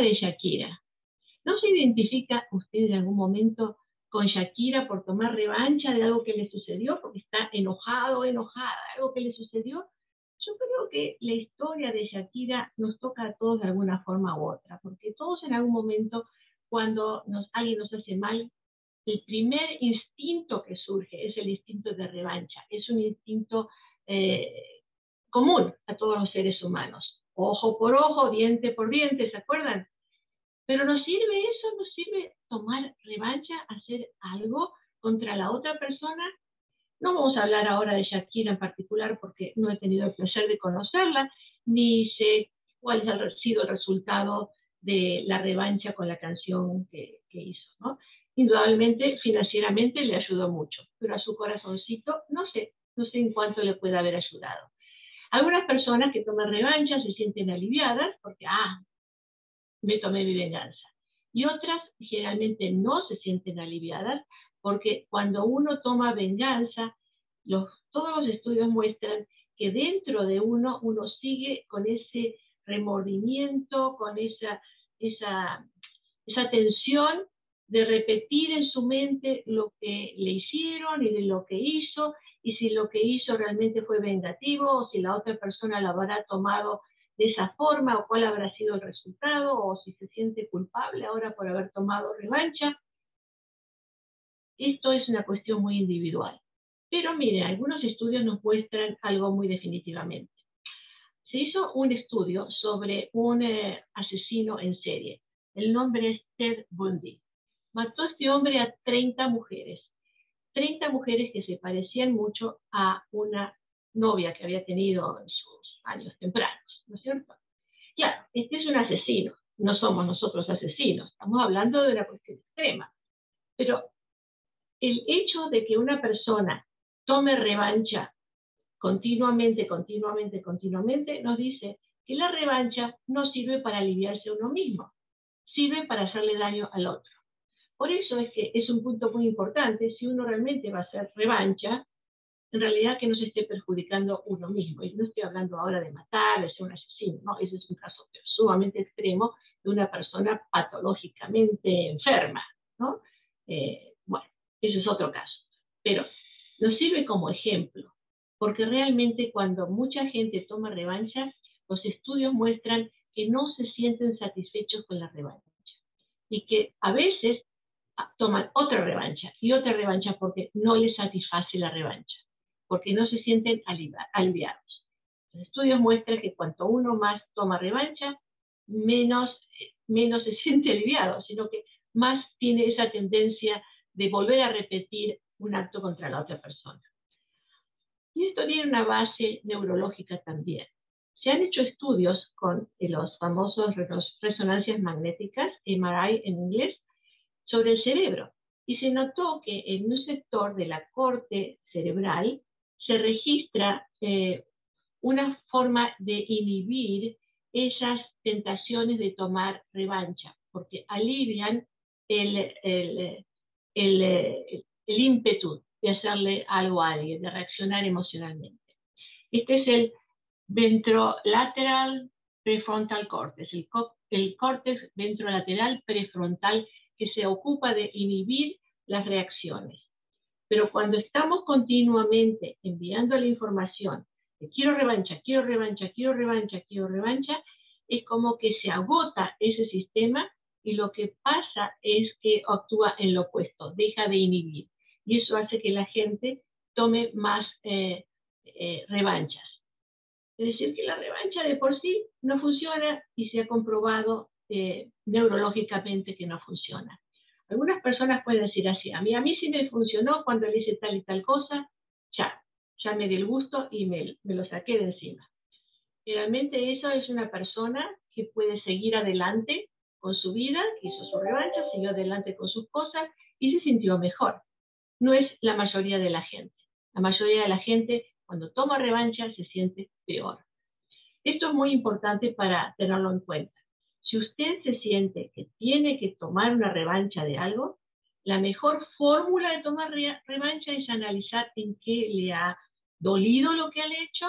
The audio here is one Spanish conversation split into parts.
de Shakira. ¿No se identifica usted en algún momento con Shakira por tomar revancha de algo que le sucedió, porque está enojado enojada, algo que le sucedió? Yo creo que la historia de Shakira nos toca a todos de alguna forma u otra, porque todos en algún momento, cuando nos, alguien nos hace mal, el primer instinto que surge es el instinto de revancha. Es un instinto eh, común a todos los seres humanos. Ojo por ojo, diente por diente, ¿se acuerdan? Pero nos sirve eso, nos sirve tomar revancha, hacer algo contra la otra persona. No vamos a hablar ahora de Shakira en particular porque no he tenido el placer de conocerla, ni sé cuál ha sido el resultado de la revancha con la canción que, hizo. Indudablemente, financieramente le ayudó mucho, pero a su corazoncito no sé, no sé en cuánto le puede haber ayudado. Algunas personas que toman revancha se sienten aliviadas porque, ah, me tomé mi venganza. Y otras generalmente no se sienten aliviadas porque cuando uno toma venganza, los, todos los estudios muestran que dentro de uno uno sigue con ese remordimiento, con esa, esa, esa tensión de repetir en su mente lo que le hicieron y de lo que hizo, y si lo que hizo realmente fue vengativo o si la otra persona lo habrá tomado de esa forma o cuál habrá sido el resultado o si se siente culpable ahora por haber tomado revancha. Esto es una cuestión muy individual. Pero mire, algunos estudios nos muestran algo muy definitivamente. Se hizo un estudio sobre un eh, asesino en serie. El nombre es Ted Bundy. Mató a este hombre a 30 mujeres. 30 mujeres que se parecían mucho a una novia que había tenido en sus años tempranos. ¿no es cierto? Claro, este es un asesino, no somos nosotros asesinos, estamos hablando de una cuestión extrema. Pero el hecho de que una persona tome revancha continuamente, continuamente, continuamente, nos dice que la revancha no sirve para aliviarse a uno mismo, sirve para hacerle daño al otro. Por eso es que es un punto muy importante, si uno realmente va a hacer revancha, en realidad que no se esté perjudicando uno mismo. Y no estoy hablando ahora de matar, de ser un asesino, no, ese es un caso sumamente extremo de una persona patológicamente enferma, ¿no? Eh, bueno, ese es otro caso. Pero nos sirve como ejemplo, porque realmente cuando mucha gente toma revancha, los estudios muestran que no se sienten satisfechos con la revancha y que a veces toman otra revancha y otra revancha porque no les satisface la revancha porque no se sienten aliviados. Los estudios muestran que cuanto uno más toma revancha, menos, menos se siente aliviado, sino que más tiene esa tendencia de volver a repetir un acto contra la otra persona. Y esto tiene una base neurológica también. Se han hecho estudios con los famosos resonancias magnéticas, MRI en inglés, sobre el cerebro. Y se notó que en un sector de la corte cerebral se registra eh, una forma de inhibir esas tentaciones de tomar revancha, porque alivian el, el, el, ímpetu de hacerle algo a alguien, de reaccionar emocionalmente. Este es el ventrolateral prefrontal cortex, el, el córtex ventrolateral prefrontal que se ocupa de inhibir las reacciones. Pero cuando estamos continuamente enviando la información quiero revancha, quiero revancha, quiero revancha, quiero revancha, es como que se agota ese sistema y lo que pasa es que actúa en lo opuesto, deja de inhibir. Y eso hace que la gente tome más eh, eh, revanchas. Es decir, que la revancha de por sí no funciona y se ha comprobado eh, neurológicamente que no funciona. Algunas personas pueden decir así, a mí, a mí sí me funcionó cuando le hice tal y tal cosa, ya, ya me di el gusto y me, me lo saqué de encima. Realmente eso es una persona que puede seguir adelante con su vida, hizo su revancha, siguió adelante con sus cosas y se sintió mejor. No es la mayoría de la gente. La mayoría de la gente cuando toma revancha se siente peor. Esto es muy importante para tenerlo en cuenta. Si usted se siente que tiene que tomar una revancha de algo, la mejor fórmula de tomar revancha es analizar en qué le ha dolido lo que ha hecho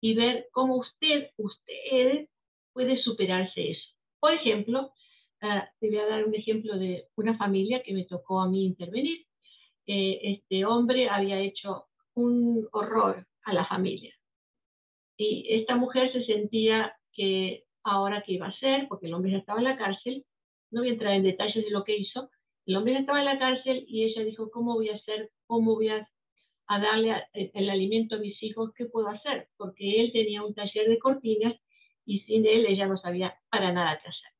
y ver cómo usted, usted puede superarse eso. Por ejemplo, Ah, te voy a dar un ejemplo de una familia que me tocó a mí intervenir. Eh, este hombre había hecho un horror a la familia. Y esta mujer se sentía que ahora qué iba a hacer, porque el hombre ya estaba en la cárcel, no voy a entrar en detalles de lo que hizo, el hombre ya estaba en la cárcel y ella dijo, ¿cómo voy a hacer? ¿Cómo voy a, darle el alimento a mis hijos? ¿Qué puedo hacer? Porque él tenía un taller de cortinas y sin él ella no sabía para nada qué hacer.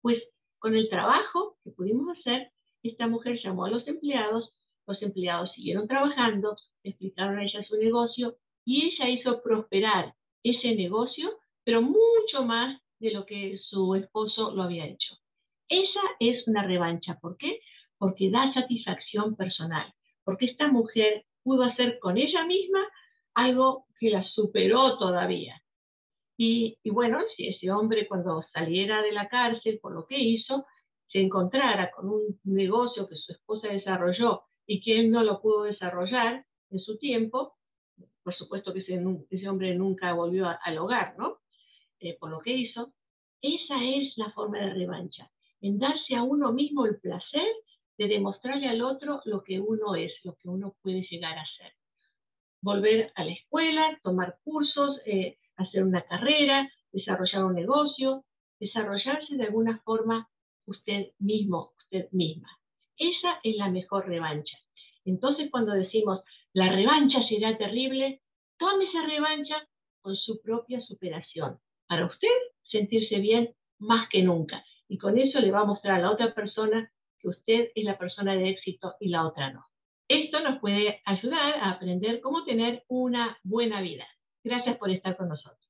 Pues con el trabajo que pudimos hacer, esta mujer llamó a los empleados, los empleados siguieron trabajando, explicaron a ella su negocio y ella hizo prosperar ese negocio, pero mucho más de lo que su esposo lo había hecho. Esa es una revancha. ¿Por qué? Porque da satisfacción personal, porque esta mujer pudo hacer con ella misma algo que la superó todavía. Y, bueno, si ese hombre cuando saliera de la cárcel por lo que hizo, se encontrara con un negocio que su esposa desarrolló y que él no lo pudo desarrollar en su tiempo, por supuesto que ese, hombre nunca volvió al hogar, ¿no? Eh, por lo que hizo, esa es la forma de revancha, en darse a uno mismo el placer de demostrarle al otro lo que uno es, lo que uno puede llegar a ser. Volver a la escuela, tomar cursos, eh, hacer una carrera, desarrollar un negocio, desarrollarse de alguna forma usted mismo, usted misma. Esa es la mejor revancha. Entonces, cuando decimos la revancha será terrible, tome esa revancha con su propia superación. Para usted sentirse bien más que nunca. Y con eso le va a mostrar a la otra persona que usted es la persona de éxito y la otra no. Esto nos puede ayudar a aprender cómo tener una buena vida. Gracias por estar con nosotros.